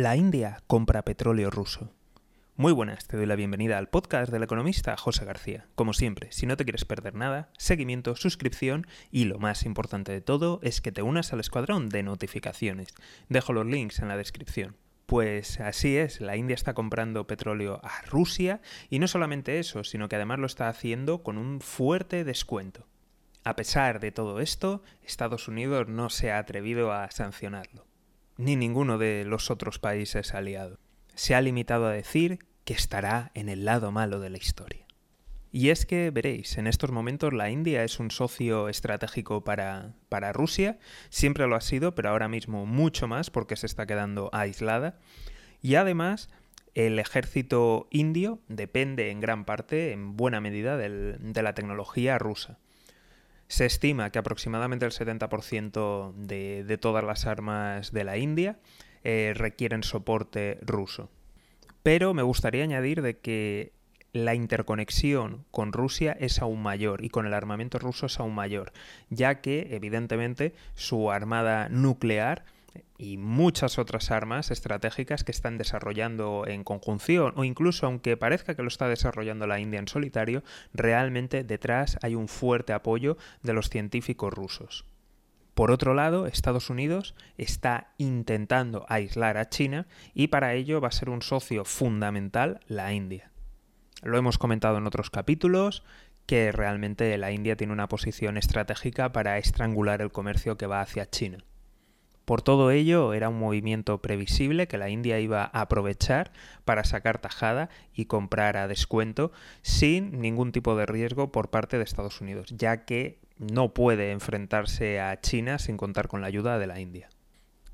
La India compra petróleo ruso. Muy buenas, te doy la bienvenida al podcast del economista José García. Como siempre, si no te quieres perder nada, seguimiento, suscripción y lo más importante de todo es que te unas al escuadrón de notificaciones. Dejo los links en la descripción. Pues así es, la India está comprando petróleo a Rusia y no solamente eso, sino que además lo está haciendo con un fuerte descuento. A pesar de todo esto, Estados Unidos no se ha atrevido a sancionarlo ni ninguno de los otros países aliados. Se ha limitado a decir que estará en el lado malo de la historia. Y es que, veréis, en estos momentos la India es un socio estratégico para, para, Rusia, siempre lo ha sido, pero ahora mismo mucho más porque se está quedando aislada. Y además, el ejército indio depende en gran parte, en buena medida, de la tecnología rusa. Se estima que aproximadamente el 70% de, todas las armas de la India eh, requieren soporte ruso. Pero me gustaría añadir de que la interconexión con Rusia es aún mayor y con el armamento ruso es aún mayor, ya que evidentemente su armada nuclear y muchas otras armas estratégicas que están desarrollando en conjunción o incluso aunque parezca que lo está desarrollando la India en solitario, realmente detrás hay un fuerte apoyo de los científicos rusos. Por otro lado, Estados Unidos está intentando aislar a China y para ello va a ser un socio fundamental la India. Lo hemos comentado en otros capítulos, que realmente la India tiene una posición estratégica para estrangular el comercio que va hacia China. Por todo ello, era un movimiento previsible que la India iba a aprovechar para sacar tajada y comprar a descuento sin ningún tipo de riesgo por parte de Estados Unidos, ya que no puede enfrentarse a China sin contar con la ayuda de la India.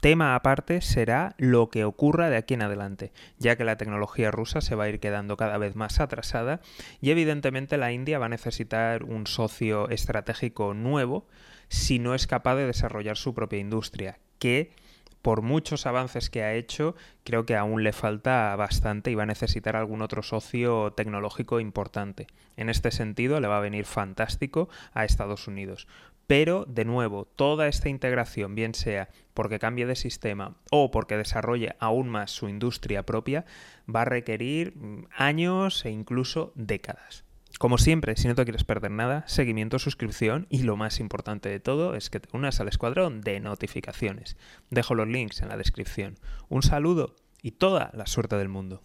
Tema aparte será lo que ocurra de aquí en adelante, ya que la tecnología rusa se va a ir quedando cada vez más atrasada y evidentemente la India va a necesitar un socio estratégico nuevo si no es capaz de desarrollar su propia industria, que por muchos avances que ha hecho, creo que aún le falta bastante y va a necesitar algún otro socio tecnológico importante. En este sentido, le va a venir fantástico a Estados Unidos. Pero, de nuevo, toda esta integración, bien sea porque cambie de sistema o porque desarrolle aún más su industria propia, va a requerir mm, años e incluso décadas. Como siempre, si no te quieres perder nada, seguimiento, suscripción y lo más importante de todo es que te unas al escuadrón de notificaciones. Dejo los links en la descripción. Un saludo y toda la suerte del mundo.